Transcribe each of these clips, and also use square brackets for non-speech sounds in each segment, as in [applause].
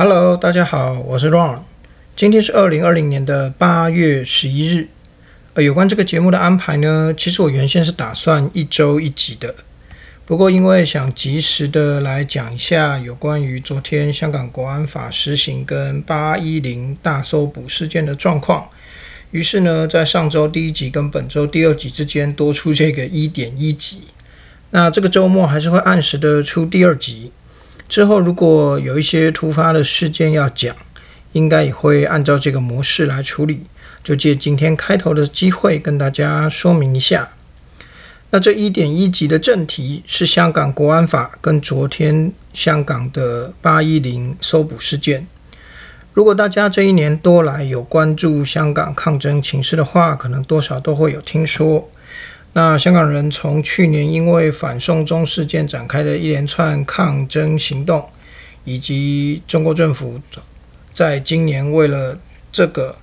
Hello，大家好，我是 Ron。今天是二零二零年的八月十一日。呃，有关这个节目的安排呢，其实我原先是打算一周一集的。不过因为想及时的来讲一下有关于昨天香港国安法实行跟八一零大搜捕事件的状况，于是呢，在上周第一集跟本周第二集之间多出这个一点一集。那这个周末还是会按时的出第二集。之后如果有一些突发的事件要讲，应该也会按照这个模式来处理。就借今天开头的机会跟大家说明一下。那这一点一集的正题是香港国安法跟昨天香港的八一零搜捕事件。如果大家这一年多来有关注香港抗争情势的话，可能多少都会有听说。那香港人从去年因为反送中事件展开的一连串抗争行动，以及中国政府在今年为了这个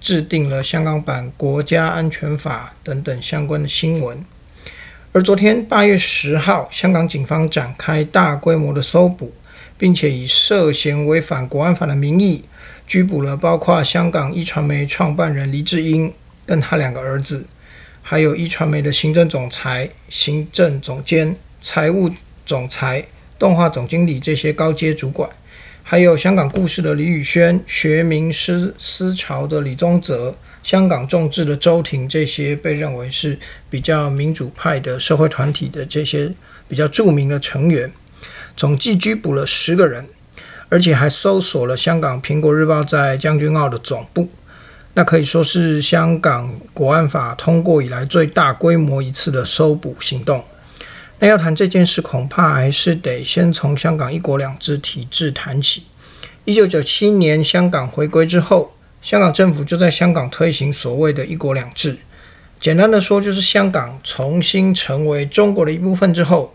制定了香港版国家安全法等等相关的新闻，而昨天八月十号，香港警方展开大规模的搜捕，并且以涉嫌违反国安法的名义拘捕了包括香港一传媒创办人黎智英跟他两个儿子。还有一传媒的行政总裁、行政总监、财务总裁、动画总经理这些高阶主管，还有香港故事的李宇轩、学名师思潮的李宗泽、香港众志的周庭这些被认为是比较民主派的社会团体的这些比较著名的成员，总计拘捕了十个人，而且还搜索了香港苹果日报在将军澳的总部。那可以说是香港国安法通过以来最大规模一次的搜捕行动。那要谈这件事，恐怕还是得先从香港一国两制体制谈起。一九九七年香港回归之后，香港政府就在香港推行所谓的一国两制。简单的说，就是香港重新成为中国的一部分之后，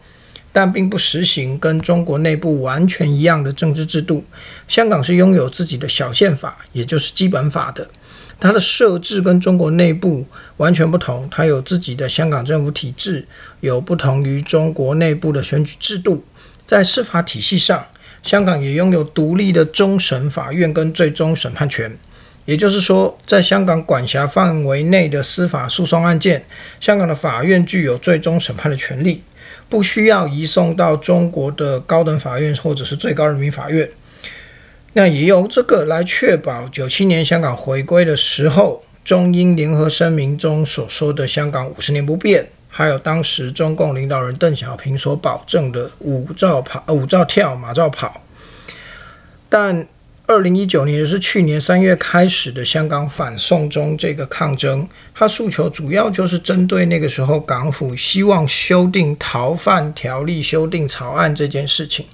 但并不实行跟中国内部完全一样的政治制度。香港是拥有自己的小宪法，也就是基本法的。它的设置跟中国内部完全不同，它有自己的香港政府体制，有不同于中国内部的选举制度。在司法体系上，香港也拥有独立的终审法院跟最终审判权。也就是说，在香港管辖范围内的司法诉讼案件，香港的法院具有最终审判的权利，不需要移送到中国的高等法院或者是最高人民法院。那也由这个来确保九七年香港回归的时候，中英联合声明中所说的香港五十年不变，还有当时中共领导人邓小平所保证的五照跑、五照跳、马照跑。但二零一九年，也是去年三月开始的香港反送中这个抗争，它诉求主要就是针对那个时候港府希望修订逃犯条例修订草案这件事情。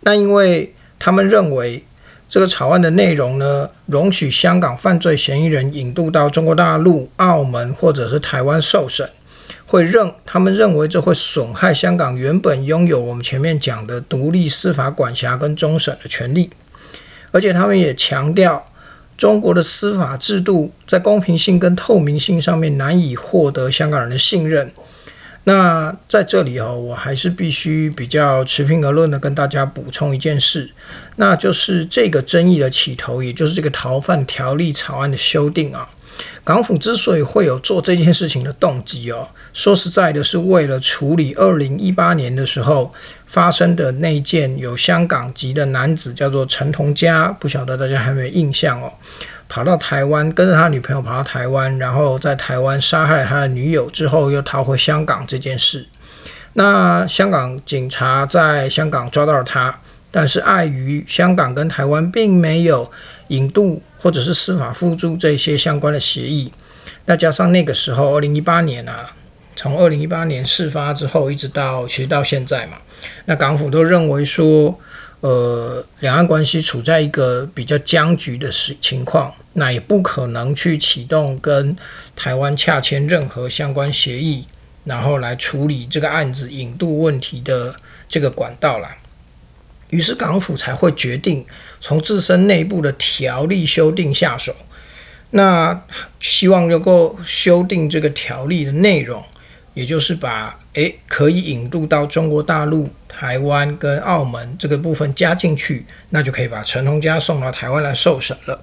那因为他们认为。这个草案的内容呢，容许香港犯罪嫌疑人引渡到中国大陆、澳门或者是台湾受审，会认他们认为这会损害香港原本拥有我们前面讲的独立司法管辖跟终审的权利，而且他们也强调中国的司法制度在公平性跟透明性上面难以获得香港人的信任。那在这里哦，我还是必须比较持平而论的跟大家补充一件事，那就是这个争议的起头，也就是这个逃犯条例草案的修订啊。港府之所以会有做这件事情的动机哦，说实在的，是为了处理二零一八年的时候发生的那件有香港籍的男子叫做陈同佳，不晓得大家还有没有印象哦。跑到台湾，跟着他女朋友跑到台湾，然后在台湾杀害他的女友之后，又逃回香港这件事。那香港警察在香港抓到了他，但是碍于香港跟台湾并没有引渡或者是司法互助这些相关的协议，那加上那个时候二零一八年啊，从二零一八年事发之后一直到其实到现在嘛，那港府都认为说。呃，两岸关系处在一个比较僵局的时情况，那也不可能去启动跟台湾洽签任何相关协议，然后来处理这个案子引渡问题的这个管道了。于是港府才会决定从自身内部的条例修订下手，那希望能够修订这个条例的内容，也就是把诶，可以引渡到中国大陆、台湾跟澳门这个部分加进去，那就可以把陈同佳送到台湾来受审了。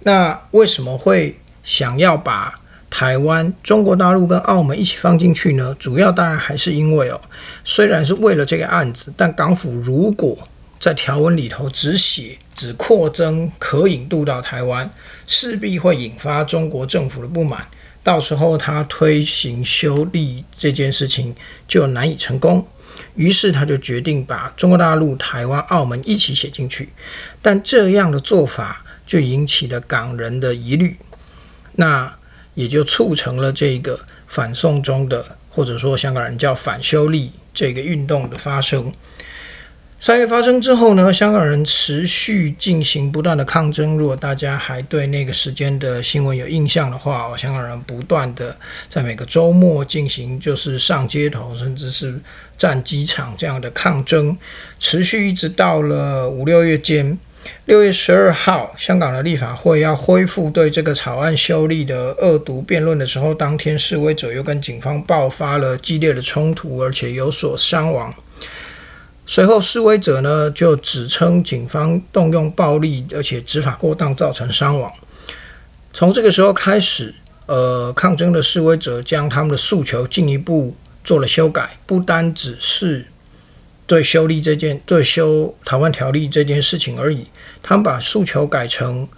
那为什么会想要把台湾、中国大陆跟澳门一起放进去呢？主要当然还是因为哦，虽然是为了这个案子，但港府如果在条文里头只写只扩增可引渡到台湾，势必会引发中国政府的不满，到时候他推行修例这件事情就难以成功。于是他就决定把中国大陆、台湾、澳门一起写进去，但这样的做法就引起了港人的疑虑，那也就促成了这个反送中的，或者说香港人叫反修例这个运动的发生。三月发生之后呢，香港人持续进行不断的抗争。如果大家还对那个时间的新闻有印象的话，哦，香港人不断的在每个周末进行，就是上街头，甚至是占机场这样的抗争，持续一直到了五六月间。六月十二号，香港的立法会要恢复对这个草案修例的恶毒辩论的时候，当天示威者又跟警方爆发了激烈的冲突，而且有所伤亡。随后，示威者呢就指称警方动用暴力，而且执法过当，造成伤亡。从这个时候开始，呃，抗争的示威者将他们的诉求进一步做了修改，不单只是对修例这件、对修台湾条例这件事情而已。他们把诉求改成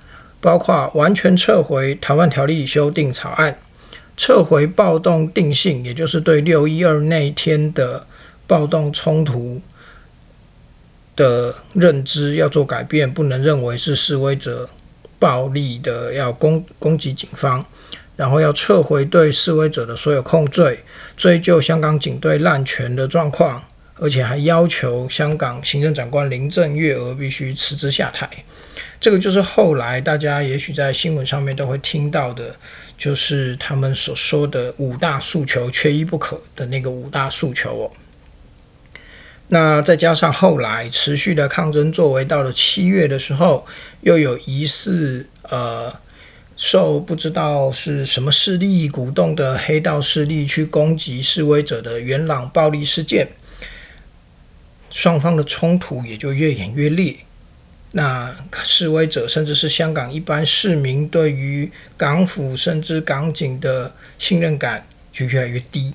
包括完全撤回台湾条例修订草案，撤回暴动定性，也就是对六一二那一天的暴动冲突。的认知要做改变，不能认为是示威者暴力的要攻攻击警方，然后要撤回对示威者的所有控罪，追究香港警队滥权的状况，而且还要求香港行政长官林郑月娥必须辞职下台。这个就是后来大家也许在新闻上面都会听到的，就是他们所说的五大诉求缺一不可的那个五大诉求哦。那再加上后来持续的抗争作为，到了七月的时候，又有疑似呃受不知道是什么势力鼓动的黑道势力去攻击示威者的元朗暴力事件，双方的冲突也就越演越烈。那示威者甚至是香港一般市民对于港府甚至港警的信任感就越来越低。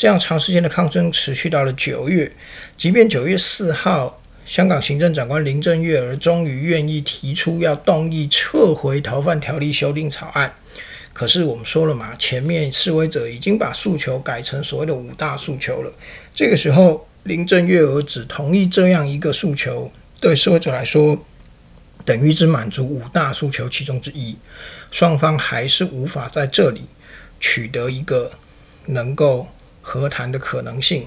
这样长时间的抗争持续到了九月，即便九月四号，香港行政长官林郑月娥终于愿意提出要动议撤回逃犯条例修订草案，可是我们说了嘛，前面示威者已经把诉求改成所谓的五大诉求了。这个时候，林郑月娥只同意这样一个诉求，对示威者来说，等于只满足五大诉求其中之一，双方还是无法在这里取得一个能够。和谈的可能性。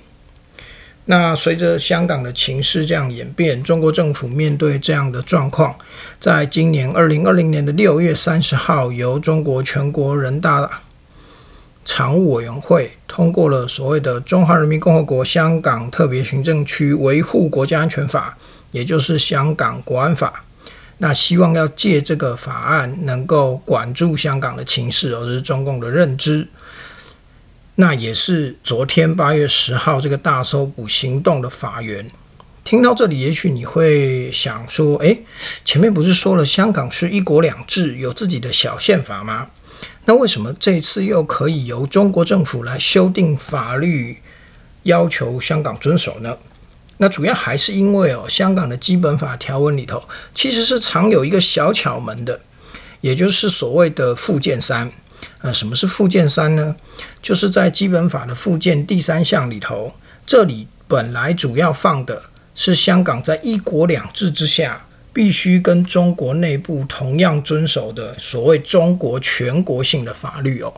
那随着香港的情势这样演变，中国政府面对这样的状况，在今年二零二零年的六月三十号，由中国全国人大常务委员会通过了所谓的《中华人民共和国香港特别行政区维护国家安全法》，也就是香港国安法。那希望要借这个法案能够管住香港的情势，而是中共的认知。那也是昨天八月十号这个大搜捕行动的法源。听到这里，也许你会想说：“诶，前面不是说了香港是一国两制，有自己的小宪法吗？那为什么这次又可以由中国政府来修订法律，要求香港遵守呢？”那主要还是因为哦，香港的基本法条文里头其实是藏有一个小巧门的，也就是所谓的附件三。那什么是附件三呢？就是在基本法的附件第三项里头，这里本来主要放的是香港在一国两制之下，必须跟中国内部同样遵守的所谓中国全国性的法律哦，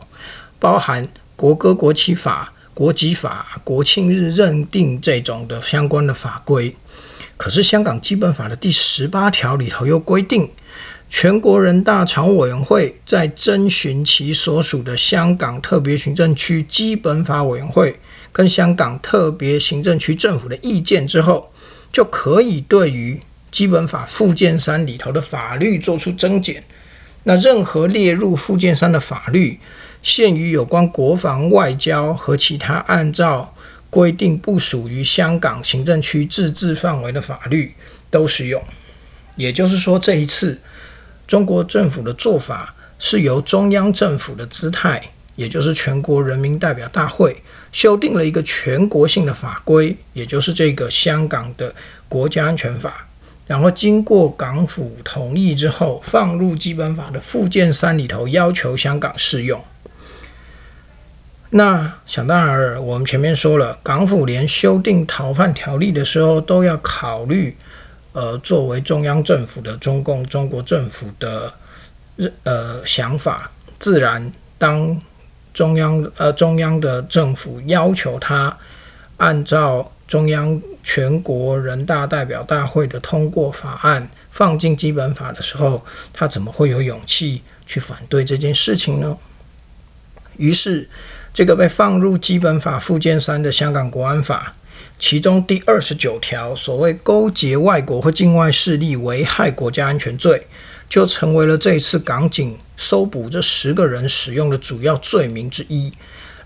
包含国歌、国旗法、国籍法、国庆日认定这种的相关的法规。可是香港基本法的第十八条里头又规定。全国人大常务委员会在征询其所属的香港特别行政区基本法委员会跟香港特别行政区政府的意见之后，就可以对于基本法附件三里头的法律做出增减。那任何列入附件三的法律，限于有关国防、外交和其他按照规定不属于香港行政区自治范围的法律，都适用。也就是说，这一次中国政府的做法是由中央政府的姿态，也就是全国人民代表大会修订了一个全国性的法规，也就是这个香港的国家安全法，然后经过港府同意之后，放入基本法的附件三里头，要求香港适用。那想当然，我们前面说了，港府连修订逃犯条例的时候都要考虑。呃，作为中央政府的中共中国政府的呃想法，自然当中央呃中央的政府要求他按照中央全国人大代表大会的通过法案放进基本法的时候，他怎么会有勇气去反对这件事情呢？于是，这个被放入基本法附件三的香港国安法。其中第二十九条所谓勾结外国或境外势力危害国家安全罪，就成为了这次港警搜捕这十个人使用的主要罪名之一。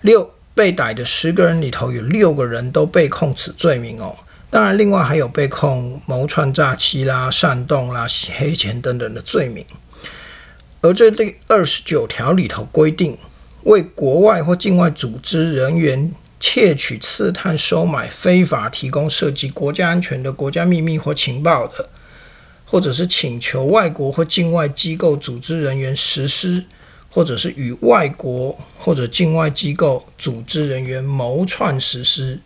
六被逮的十个人里头，有六个人都被控此罪名哦。当然，另外还有被控谋串诈欺啦、煽动啦、洗黑钱等等的罪名。而这第二十九条里头规定，为国外或境外组织人员。窃取、刺探、收买、非法提供涉及国家安全的国家秘密或情报的，或者是请求外国或境外机构组织人员实施，或者是与外国或者境外机构组织人员谋串实施。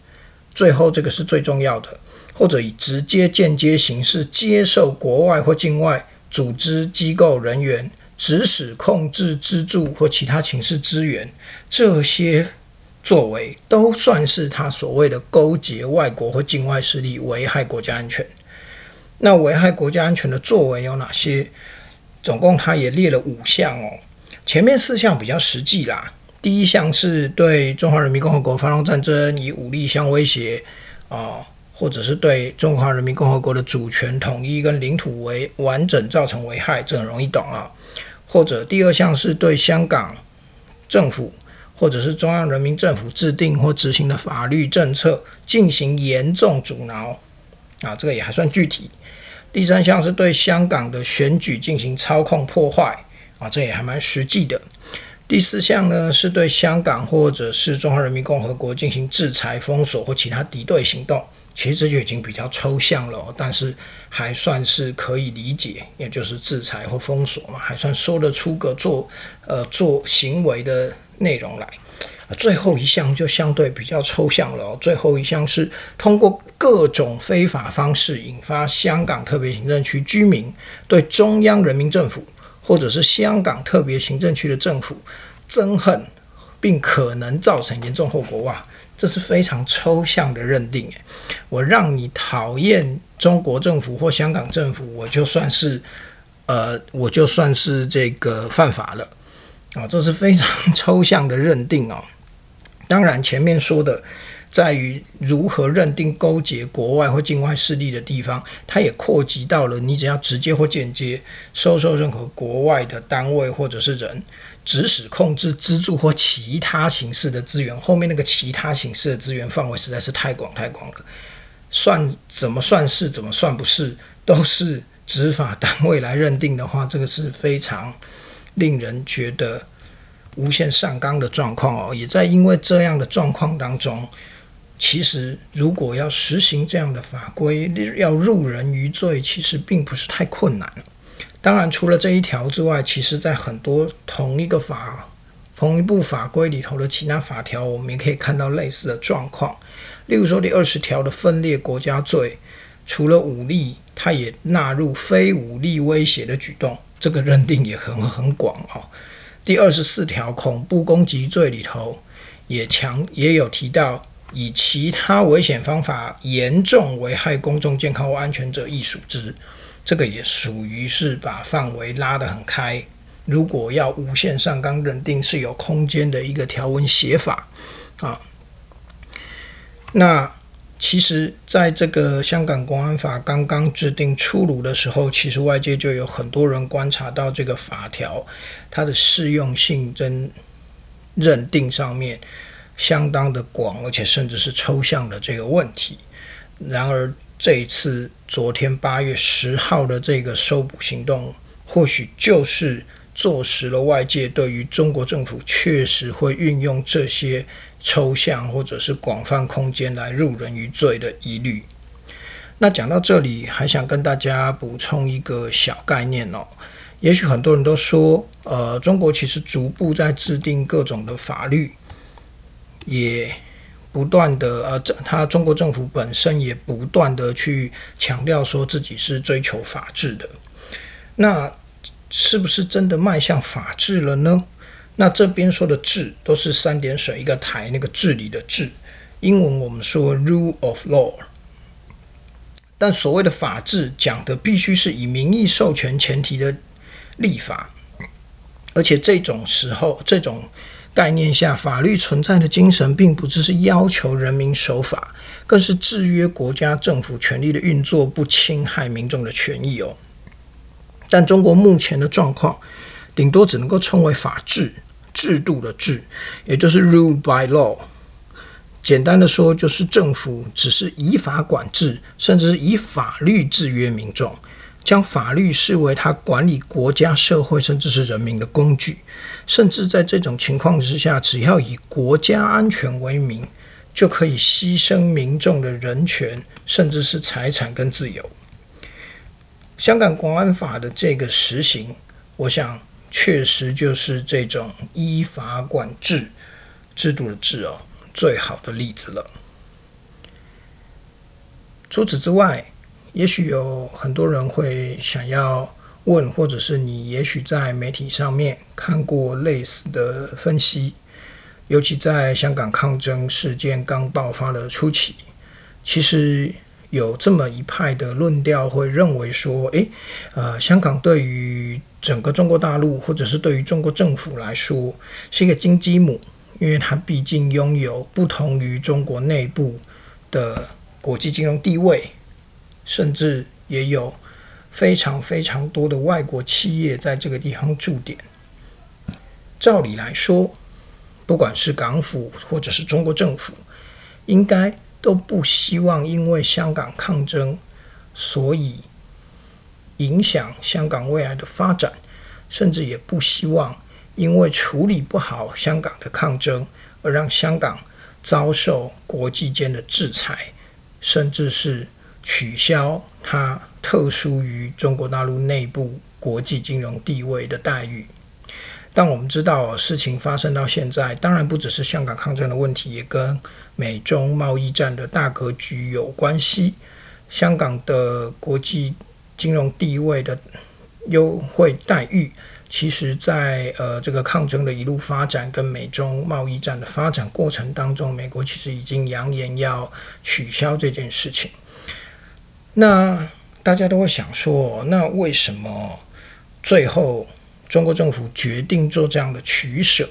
最后这个是最重要的，或者以直接、间接形式接受国外或境外组织机构人员指使、控制、资助或其他形式支援这些。作为都算是他所谓的勾结外国或境外势力危害国家安全。那危害国家安全的作为有哪些？总共他也列了五项哦。前面四项比较实际啦。第一项是对中华人民共和国发动战争，以武力相威胁啊，或者是对中华人民共和国的主权统一跟领土为完整造成危害，这很容易懂啊。或者第二项是对香港政府。或者是中央人民政府制定或执行的法律政策进行严重阻挠，啊，这个也还算具体。第三项是对香港的选举进行操控破坏，啊，这也还蛮实际的。第四项呢是对香港或者是中华人民共和国进行制裁、封锁或其他敌对行动，其实这就已经比较抽象了，但是还算是可以理解，也就是制裁或封锁嘛，还算说得出个做呃做行为的。内容来，啊最后一项就相对比较抽象了哦。最后一项是通过各种非法方式引发香港特别行政区居民对中央人民政府或者是香港特别行政区的政府憎恨，并可能造成严重后果。哇，这是非常抽象的认定，我让你讨厌中国政府或香港政府，我就算是呃，我就算是这个犯法了。啊，这是非常 [laughs] 抽象的认定哦。当然，前面说的在于如何认定勾结国外或境外势力的地方，它也扩及到了你只要直接或间接收受任何国外的单位或者是人，指使、控制、资助或其他形式的资源。后面那个其他形式的资源范围实在是太广太广了，算怎么算是，怎么算不是，都是执法单位来认定的话，这个是非常。令人觉得无限上纲的状况哦，也在因为这样的状况当中，其实如果要实行这样的法规，要入人于罪，其实并不是太困难。当然，除了这一条之外，其实在很多同一个法、同一部法规里头的其他法条，我们也可以看到类似的状况。例如说，第二十条的分裂国家罪，除了武力，它也纳入非武力威胁的举动。这个认定也很很广哦。第二十四条恐怖攻击罪里头也强也有提到，以其他危险方法严重危害公众健康或安全者亦属之。这个也属于是把范围拉得很开。如果要无限上纲认定，是有空间的一个条文写法啊。那其实，在这个香港国安法刚刚制定出炉的时候，其实外界就有很多人观察到这个法条它的适用性跟认定上面相当的广，而且甚至是抽象的这个问题。然而，这一次昨天八月十号的这个收捕行动，或许就是坐实了外界对于中国政府确实会运用这些。抽象或者是广泛空间来入人于罪的疑虑。那讲到这里，还想跟大家补充一个小概念哦。也许很多人都说，呃，中国其实逐步在制定各种的法律，也不断的呃，这他中国政府本身也不断的去强调说自己是追求法治的。那是不是真的迈向法治了呢？那这边说的“治”都是三点水一个台，那个治理的“治”，英文我们说 “rule of law”。但所谓的法治，讲的必须是以民意授权前提的立法，而且这种时候、这种概念下，法律存在的精神，并不只是要求人民守法，更是制约国家政府权力的运作，不侵害民众的权益哦。但中国目前的状况，顶多只能够称为法治。制度的制，也就是 rule by law。简单的说，就是政府只是以法管制，甚至是以法律制约民众，将法律视为他管理国家、社会，甚至是人民的工具。甚至在这种情况之下，只要以国家安全为名，就可以牺牲民众的人权，甚至是财产跟自由。香港国安法的这个实行，我想。确实就是这种依法管制制度的制哦，最好的例子了。除此之外，也许有很多人会想要问，或者是你也许在媒体上面看过类似的分析，尤其在香港抗争事件刚爆发的初期，其实。有这么一派的论调，会认为说，诶，呃，香港对于整个中国大陆，或者是对于中国政府来说，是一个金鸡母，因为它毕竟拥有不同于中国内部的国际金融地位，甚至也有非常非常多的外国企业在这个地方驻点。照理来说，不管是港府或者是中国政府，应该。都不希望因为香港抗争，所以影响香港未来的发展，甚至也不希望因为处理不好香港的抗争，而让香港遭受国际间的制裁，甚至是取消它特殊于中国大陆内部国际金融地位的待遇。但我们知道，事情发生到现在，当然不只是香港抗争的问题，也跟美中贸易战的大格局有关系。香港的国际金融地位的优惠待遇，其实在呃这个抗争的一路发展跟美中贸易战的发展过程当中，美国其实已经扬言要取消这件事情。那大家都会想说，那为什么最后？中国政府决定做这样的取舍，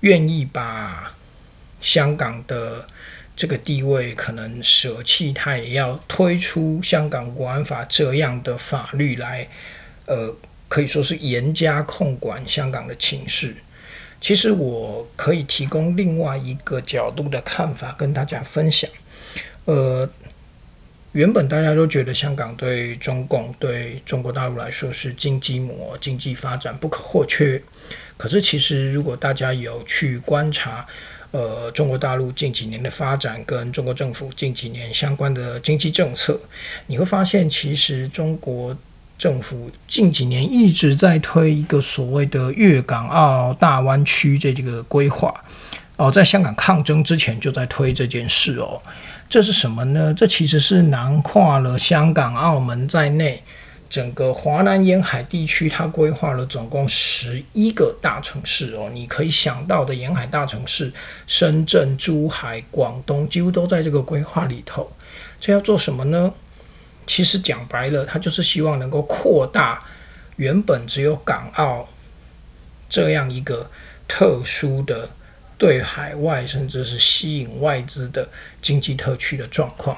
愿意把香港的这个地位可能舍弃，他也要推出香港国安法这样的法律来，呃，可以说是严加控管香港的情势。其实我可以提供另外一个角度的看法跟大家分享，呃。原本大家都觉得香港对中共、对中国大陆来说是经济模、经济发展不可或缺。可是，其实如果大家有去观察，呃，中国大陆近几年的发展跟中国政府近几年相关的经济政策，你会发现，其实中国政府近几年一直在推一个所谓的粤港澳大湾区这这个规划。哦，在香港抗争之前就在推这件事哦。这是什么呢？这其实是囊括了香港、澳门在内整个华南沿海地区，它规划了总共十一个大城市哦。你可以想到的沿海大城市，深圳、珠海、广东，几乎都在这个规划里头。这要做什么呢？其实讲白了，它就是希望能够扩大原本只有港澳这样一个特殊的对海外甚至是吸引外资的经济特区的状况。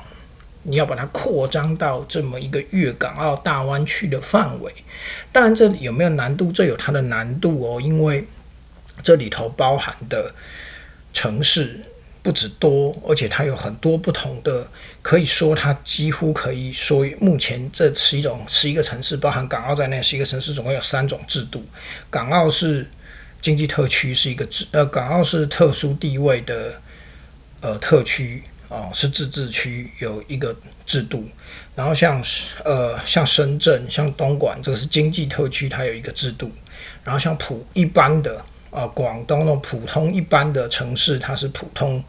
你要把它扩张到这么一个粤港澳大湾区的范围，当然这里有没有难度？这有它的难度哦，因为这里头包含的城市不止多，而且它有很多不同的，可以说它几乎可以说，目前这十一种十一个城市，包含港澳在内十一个城市，总共有三种制度。港澳是经济特区，是一个制，呃，港澳是特殊地位的呃特区。哦，是自治区有一个制度，然后像呃像深圳、像东莞，这个是经济特区，它有一个制度，然后像普一般的啊广东那种普通一般的城市，它是普通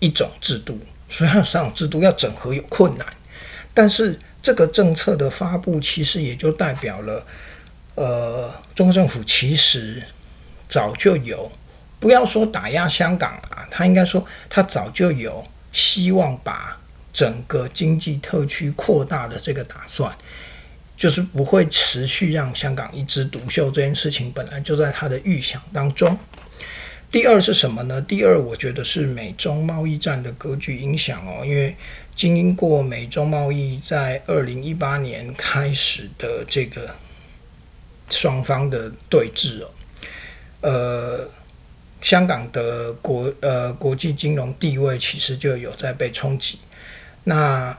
一种制度，所以它三种制度要整合有困难，但是这个政策的发布其实也就代表了，呃，中国政府其实早就有，不要说打压香港啊，他应该说他早就有。希望把整个经济特区扩大的这个打算，就是不会持续让香港一枝独秀这件事情，本来就在他的预想当中。第二是什么呢？第二，我觉得是美中贸易战的格局影响哦，因为经过美中贸易在二零一八年开始的这个双方的对峙哦，呃。香港的国呃国际金融地位其实就有在被冲击。那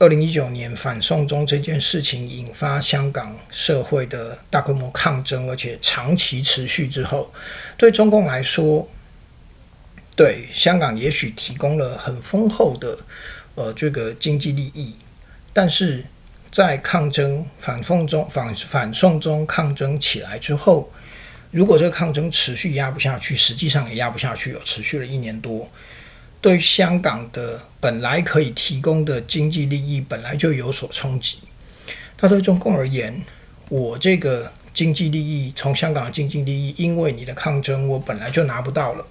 二零一九年反送中这件事情引发香港社会的大规模抗争，而且长期持续之后，对中共来说，对香港也许提供了很丰厚的呃这个经济利益，但是在抗争反送中反反送中抗争起来之后。如果这个抗争持续压不下去，实际上也压不下去，有持续了一年多，对香港的本来可以提供的经济利益本来就有所冲击。那对中共而言，我这个经济利益从香港的经济利益，因为你的抗争，我本来就拿不到了。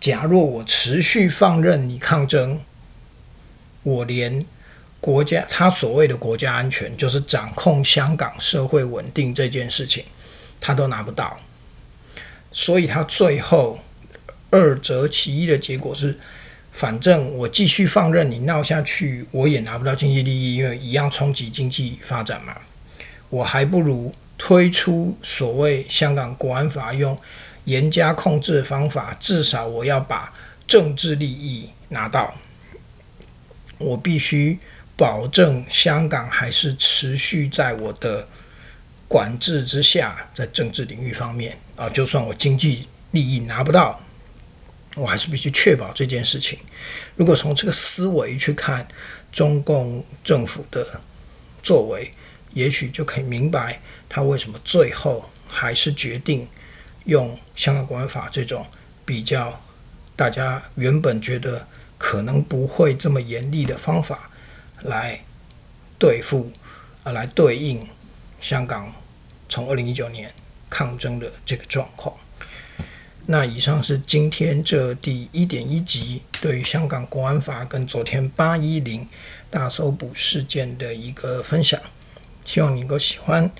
假若我持续放任你抗争，我连国家他所谓的国家安全，就是掌控香港社会稳定这件事情，他都拿不到。所以他最后二择其一的结果是，反正我继续放任你闹下去，我也拿不到经济利益，因为一样冲击经济发展嘛。我还不如推出所谓香港国安法，用严加控制的方法，至少我要把政治利益拿到。我必须保证香港还是持续在我的。管制之下，在政治领域方面啊，就算我经济利益拿不到，我还是必须确保这件事情。如果从这个思维去看中共政府的作为，也许就可以明白他为什么最后还是决定用香港国安法这种比较大家原本觉得可能不会这么严厉的方法来对付啊，来对应香港。从二零一九年抗争的这个状况，那以上是今天这第一点一集对于香港国安法跟昨天八一零大搜捕事件的一个分享，希望你能够喜欢。